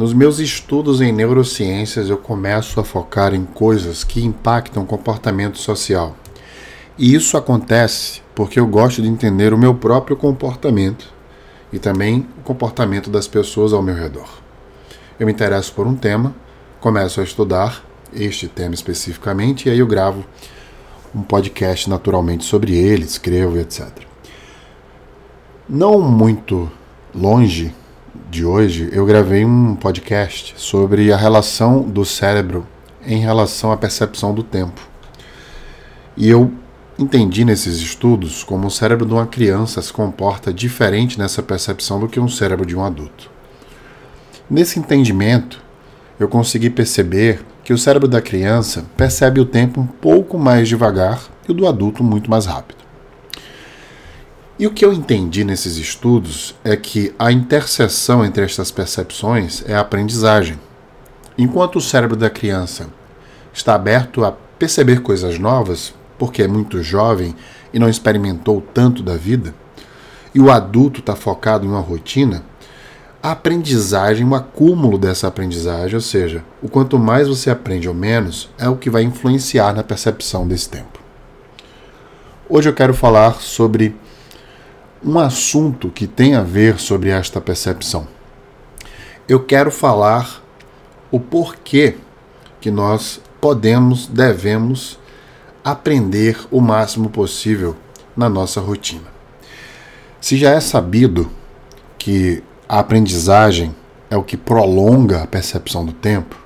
Nos meus estudos em neurociências, eu começo a focar em coisas que impactam o comportamento social. E isso acontece porque eu gosto de entender o meu próprio comportamento e também o comportamento das pessoas ao meu redor. Eu me interesso por um tema, começo a estudar este tema especificamente e aí eu gravo um podcast naturalmente sobre ele, escrevo etc. Não muito longe de hoje, eu gravei um podcast sobre a relação do cérebro em relação à percepção do tempo. E eu entendi nesses estudos como o cérebro de uma criança se comporta diferente nessa percepção do que um cérebro de um adulto. Nesse entendimento, eu consegui perceber que o cérebro da criança percebe o tempo um pouco mais devagar e o do adulto muito mais rápido. E o que eu entendi nesses estudos é que a interseção entre estas percepções é a aprendizagem. Enquanto o cérebro da criança está aberto a perceber coisas novas, porque é muito jovem e não experimentou tanto da vida, e o adulto está focado em uma rotina, a aprendizagem, o acúmulo dessa aprendizagem, ou seja, o quanto mais você aprende ou menos, é o que vai influenciar na percepção desse tempo. Hoje eu quero falar sobre um assunto que tem a ver sobre esta percepção. Eu quero falar o porquê que nós podemos, devemos aprender o máximo possível na nossa rotina. Se já é sabido que a aprendizagem é o que prolonga a percepção do tempo,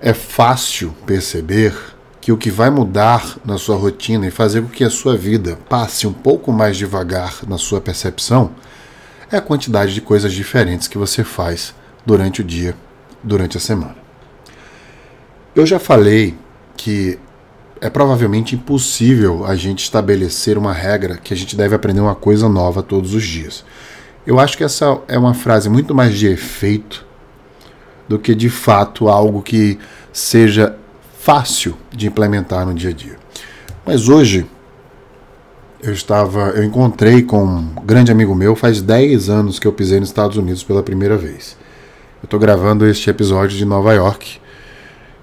é fácil perceber que o que vai mudar na sua rotina e fazer com que a sua vida passe um pouco mais devagar na sua percepção é a quantidade de coisas diferentes que você faz durante o dia, durante a semana. Eu já falei que é provavelmente impossível a gente estabelecer uma regra que a gente deve aprender uma coisa nova todos os dias. Eu acho que essa é uma frase muito mais de efeito do que de fato algo que seja fácil de implementar no dia a dia. Mas hoje eu estava, eu encontrei com um grande amigo meu, faz 10 anos que eu pisei nos Estados Unidos pela primeira vez. Eu estou gravando este episódio de Nova York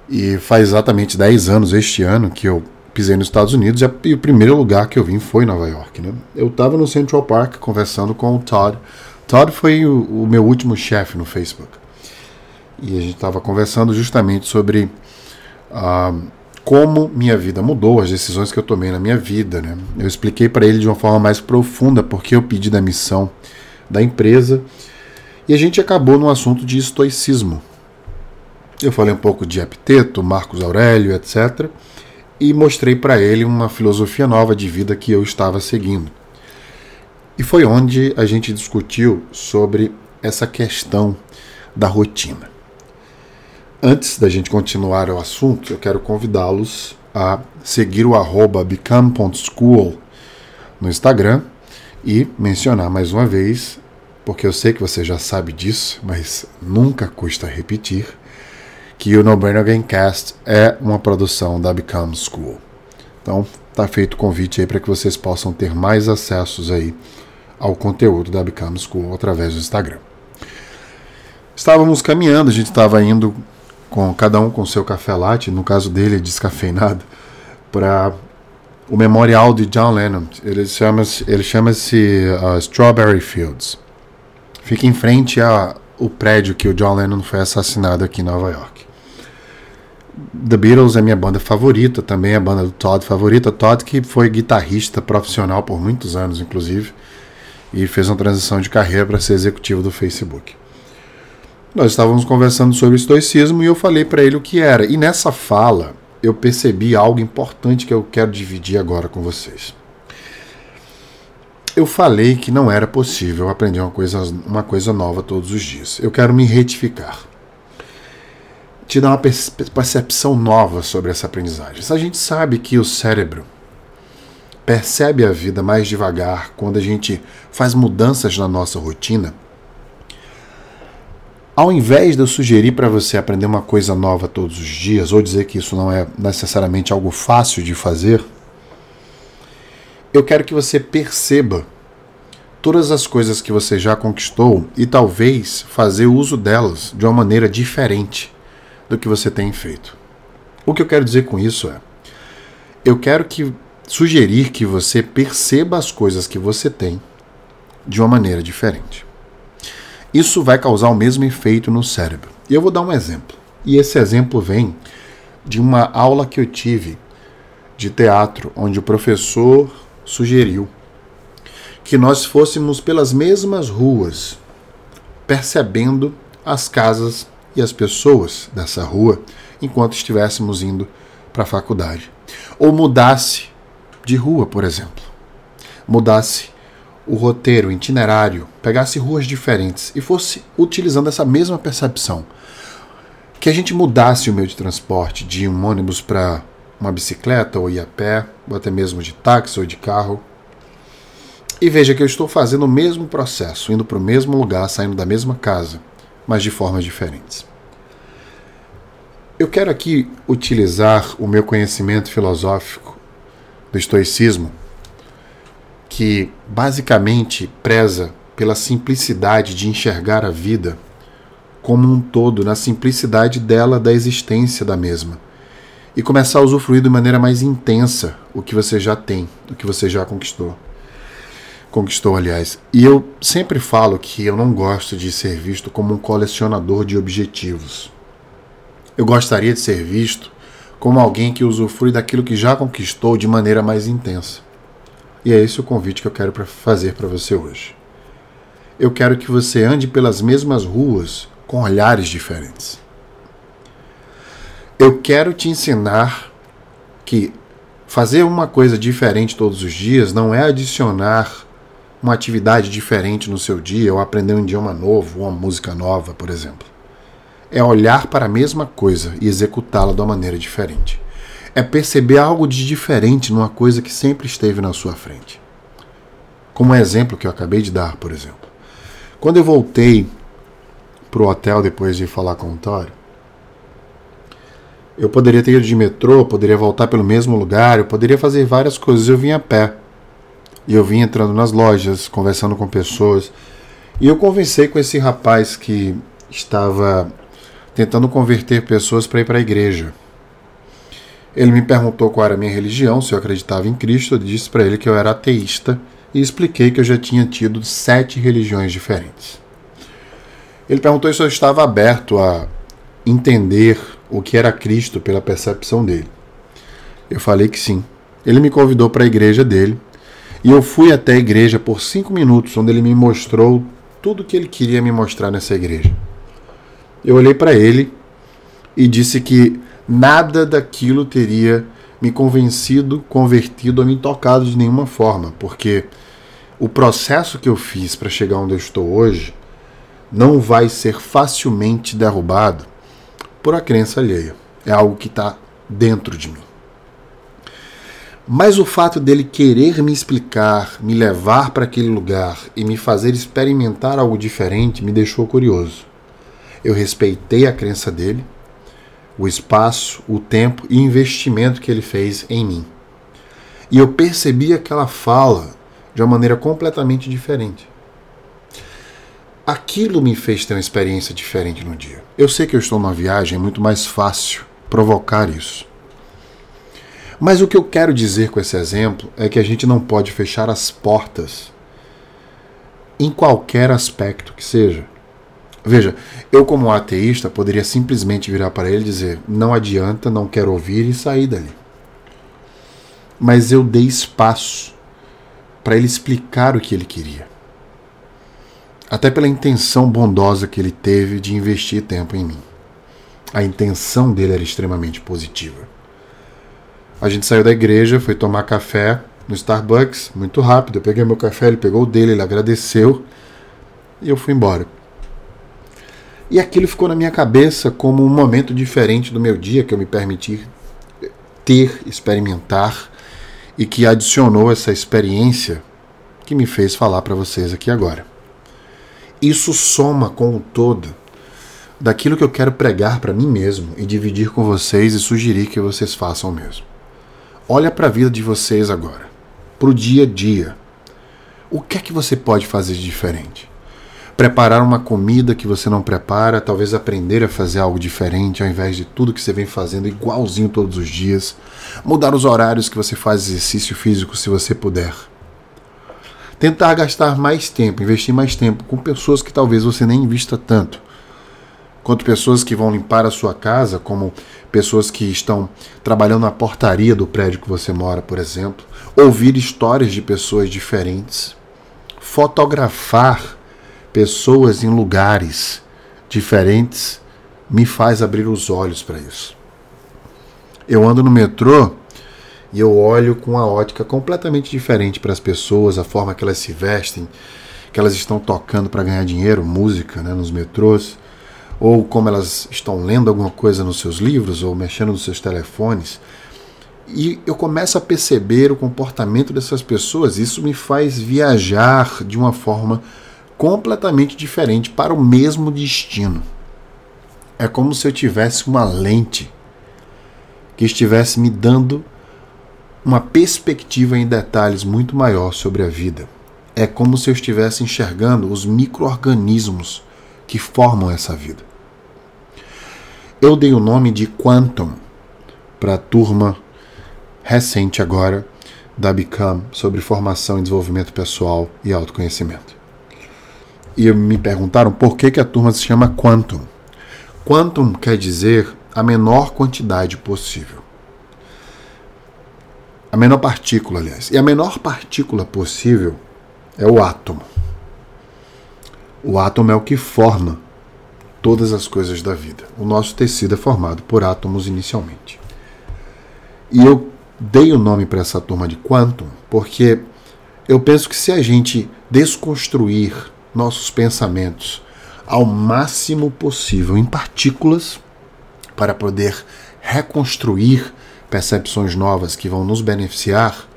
e faz exatamente 10 anos este ano que eu pisei nos Estados Unidos e o primeiro lugar que eu vim foi Nova York. Né? Eu estava no Central Park conversando com o Todd. Todd foi o, o meu último chefe no Facebook. E a gente estava conversando justamente sobre ah, como minha vida mudou, as decisões que eu tomei na minha vida. Né? Eu expliquei para ele de uma forma mais profunda porque eu pedi da missão da empresa e a gente acabou no assunto de estoicismo. Eu falei um pouco de Epiteto, Marcos Aurélio, etc. E mostrei para ele uma filosofia nova de vida que eu estava seguindo. E foi onde a gente discutiu sobre essa questão da rotina. Antes da gente continuar o assunto, eu quero convidá-los a seguir o arroba become.school no Instagram e mencionar mais uma vez, porque eu sei que você já sabe disso, mas nunca custa repetir, que o No Brainer Gamecast é uma produção da Become School. Então, tá feito o convite aí para que vocês possam ter mais acessos aí ao conteúdo da Become School através do Instagram. Estávamos caminhando, a gente estava indo com cada um com seu café latte, no caso dele descafeinado, para o memorial de John Lennon. Ele chama-se ele chama uh, Strawberry Fields. Fica em frente ao prédio que o John Lennon foi assassinado aqui em Nova York. The Beatles é minha banda favorita, também é a banda do Todd favorita. Todd que foi guitarrista profissional por muitos anos, inclusive, e fez uma transição de carreira para ser executivo do Facebook. Nós estávamos conversando sobre estoicismo e eu falei para ele o que era. E nessa fala eu percebi algo importante que eu quero dividir agora com vocês. Eu falei que não era possível aprender uma coisa, uma coisa nova todos os dias. Eu quero me retificar. Te dar uma percepção nova sobre essa aprendizagem. A gente sabe que o cérebro percebe a vida mais devagar quando a gente faz mudanças na nossa rotina ao invés de eu sugerir para você aprender uma coisa nova todos os dias, ou dizer que isso não é necessariamente algo fácil de fazer, eu quero que você perceba todas as coisas que você já conquistou e talvez fazer uso delas de uma maneira diferente do que você tem feito. O que eu quero dizer com isso é: eu quero que sugerir que você perceba as coisas que você tem de uma maneira diferente. Isso vai causar o mesmo efeito no cérebro. E eu vou dar um exemplo. E esse exemplo vem de uma aula que eu tive de teatro, onde o professor sugeriu que nós fôssemos pelas mesmas ruas, percebendo as casas e as pessoas dessa rua enquanto estivéssemos indo para a faculdade. Ou mudasse de rua, por exemplo. Mudasse o roteiro, o itinerário, pegasse ruas diferentes e fosse utilizando essa mesma percepção. Que a gente mudasse o meio de transporte de um ônibus para uma bicicleta ou ir a pé, ou até mesmo de táxi ou de carro. E veja que eu estou fazendo o mesmo processo, indo para o mesmo lugar, saindo da mesma casa, mas de formas diferentes. Eu quero aqui utilizar o meu conhecimento filosófico do estoicismo que basicamente preza pela simplicidade de enxergar a vida como um todo, na simplicidade dela da existência da mesma. E começar a usufruir de maneira mais intensa o que você já tem, o que você já conquistou. Conquistou, aliás. E eu sempre falo que eu não gosto de ser visto como um colecionador de objetivos. Eu gostaria de ser visto como alguém que usufrui daquilo que já conquistou de maneira mais intensa. E é esse o convite que eu quero fazer para você hoje. Eu quero que você ande pelas mesmas ruas com olhares diferentes. Eu quero te ensinar que fazer uma coisa diferente todos os dias não é adicionar uma atividade diferente no seu dia ou aprender um idioma novo, uma música nova, por exemplo. É olhar para a mesma coisa e executá-la de uma maneira diferente é perceber algo de diferente numa coisa que sempre esteve na sua frente. Como o exemplo que eu acabei de dar, por exemplo. Quando eu voltei para o hotel depois de falar com o Tório, eu poderia ter ido de metrô, poderia voltar pelo mesmo lugar, eu poderia fazer várias coisas. Eu vim a pé. E eu vim entrando nas lojas, conversando com pessoas. E eu conversei com esse rapaz que estava tentando converter pessoas para ir para a igreja. Ele me perguntou qual era a minha religião, se eu acreditava em Cristo. Eu disse para ele que eu era ateísta e expliquei que eu já tinha tido sete religiões diferentes. Ele perguntou se eu estava aberto a entender o que era Cristo pela percepção dele. Eu falei que sim. Ele me convidou para a igreja dele e eu fui até a igreja por cinco minutos, onde ele me mostrou tudo o que ele queria me mostrar nessa igreja. Eu olhei para ele e disse que nada daquilo teria me convencido, convertido ou me tocado de nenhuma forma, porque o processo que eu fiz para chegar onde eu estou hoje não vai ser facilmente derrubado por a crença alheia. É algo que está dentro de mim. Mas o fato dele querer me explicar, me levar para aquele lugar e me fazer experimentar algo diferente me deixou curioso. Eu respeitei a crença dele, o espaço, o tempo e investimento que ele fez em mim. E eu percebi aquela fala de uma maneira completamente diferente. Aquilo me fez ter uma experiência diferente no dia. Eu sei que eu estou numa viagem, é muito mais fácil provocar isso. Mas o que eu quero dizer com esse exemplo é que a gente não pode fechar as portas em qualquer aspecto que seja. Veja, eu como ateísta poderia simplesmente virar para ele e dizer: não adianta, não quero ouvir e sair dali. Mas eu dei espaço para ele explicar o que ele queria. Até pela intenção bondosa que ele teve de investir tempo em mim. A intenção dele era extremamente positiva. A gente saiu da igreja, foi tomar café no Starbucks, muito rápido. Eu peguei meu café, ele pegou o dele, ele agradeceu e eu fui embora. E aquilo ficou na minha cabeça como um momento diferente do meu dia que eu me permiti ter, experimentar e que adicionou essa experiência que me fez falar para vocês aqui agora. Isso soma com o todo daquilo que eu quero pregar para mim mesmo e dividir com vocês e sugerir que vocês façam o mesmo. Olha para a vida de vocês agora, para o dia a dia. O que é que você pode fazer de diferente? Preparar uma comida que você não prepara, talvez aprender a fazer algo diferente ao invés de tudo que você vem fazendo igualzinho todos os dias. Mudar os horários que você faz exercício físico se você puder. Tentar gastar mais tempo, investir mais tempo com pessoas que talvez você nem invista tanto quanto pessoas que vão limpar a sua casa, como pessoas que estão trabalhando na portaria do prédio que você mora, por exemplo, ouvir histórias de pessoas diferentes, fotografar pessoas em lugares diferentes me faz abrir os olhos para isso. Eu ando no metrô e eu olho com uma ótica completamente diferente para as pessoas, a forma que elas se vestem, que elas estão tocando para ganhar dinheiro, música, né, nos metrôs ou como elas estão lendo alguma coisa nos seus livros ou mexendo nos seus telefones. E eu começo a perceber o comportamento dessas pessoas. Isso me faz viajar de uma forma completamente diferente para o mesmo destino. É como se eu tivesse uma lente que estivesse me dando uma perspectiva em detalhes muito maior sobre a vida. É como se eu estivesse enxergando os micro-organismos que formam essa vida. Eu dei o nome de Quantum para a turma recente agora da Become sobre formação e desenvolvimento pessoal e autoconhecimento. E me perguntaram por que, que a turma se chama Quantum. Quantum quer dizer a menor quantidade possível. A menor partícula, aliás. E a menor partícula possível é o átomo. O átomo é o que forma todas as coisas da vida. O nosso tecido é formado por átomos inicialmente. E eu dei o nome para essa turma de quantum porque eu penso que se a gente desconstruir nossos pensamentos ao máximo possível em partículas para poder reconstruir percepções novas que vão nos beneficiar,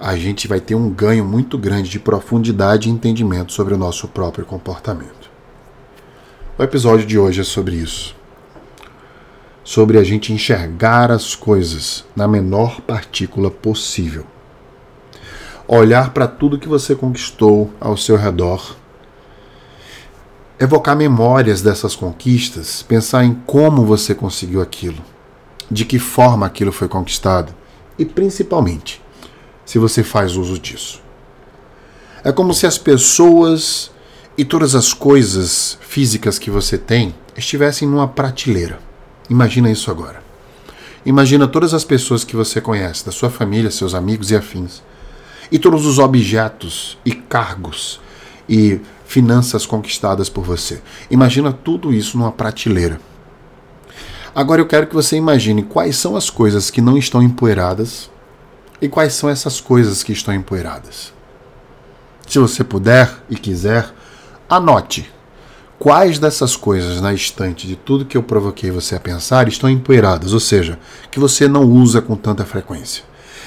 a gente vai ter um ganho muito grande de profundidade e entendimento sobre o nosso próprio comportamento. O episódio de hoje é sobre isso. Sobre a gente enxergar as coisas na menor partícula possível. Olhar para tudo que você conquistou ao seu redor. Evocar memórias dessas conquistas, pensar em como você conseguiu aquilo, de que forma aquilo foi conquistado e, principalmente, se você faz uso disso. É como se as pessoas e todas as coisas físicas que você tem estivessem numa prateleira. Imagina isso agora. Imagina todas as pessoas que você conhece, da sua família, seus amigos e afins, e todos os objetos e cargos e finanças conquistadas por você. Imagina tudo isso numa prateleira. Agora eu quero que você imagine quais são as coisas que não estão empoeiradas e quais são essas coisas que estão empoeiradas. Se você puder e quiser, Anote quais dessas coisas na estante de tudo que eu provoquei você a pensar estão empoeiradas, ou seja, que você não usa com tanta frequência.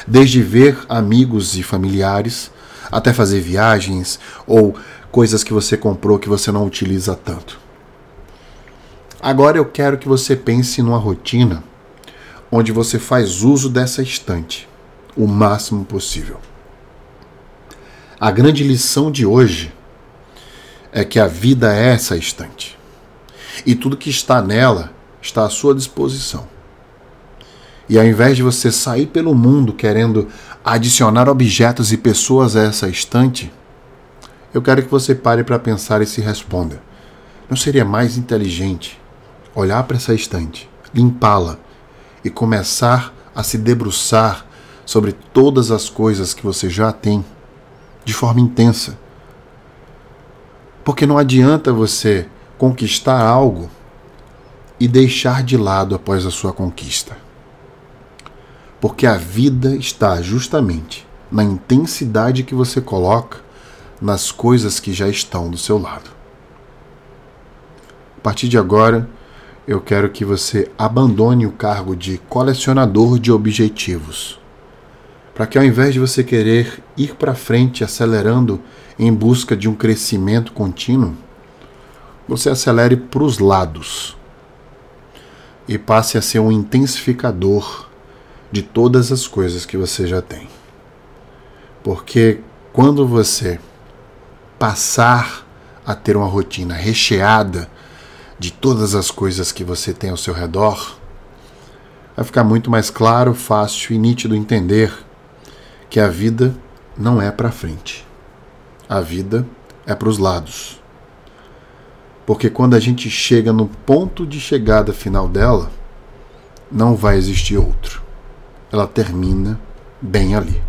Desde ver amigos e familiares, até fazer viagens ou coisas que você comprou que você não utiliza tanto. Agora eu quero que você pense numa rotina onde você faz uso dessa estante o máximo possível. A grande lição de hoje é que a vida é essa estante. E tudo que está nela está à sua disposição. E ao invés de você sair pelo mundo querendo adicionar objetos e pessoas a essa estante, eu quero que você pare para pensar e se responda: não seria mais inteligente olhar para essa estante, limpá-la e começar a se debruçar sobre todas as coisas que você já tem de forma intensa? Porque não adianta você conquistar algo e deixar de lado após a sua conquista. Porque a vida está justamente na intensidade que você coloca nas coisas que já estão do seu lado. A partir de agora, eu quero que você abandone o cargo de colecionador de objetivos. Para que ao invés de você querer ir para frente acelerando em busca de um crescimento contínuo, você acelere para os lados e passe a ser um intensificador de todas as coisas que você já tem. Porque quando você passar a ter uma rotina recheada de todas as coisas que você tem ao seu redor, vai ficar muito mais claro, fácil e nítido entender que a vida não é para frente. A vida é para os lados. Porque quando a gente chega no ponto de chegada final dela, não vai existir outro. Ela termina bem ali.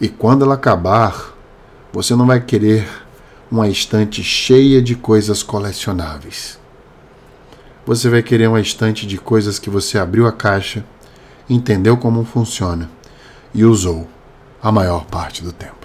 E quando ela acabar, você não vai querer uma estante cheia de coisas colecionáveis. Você vai querer uma estante de coisas que você abriu a caixa, entendeu como funciona e usou a maior parte do tempo.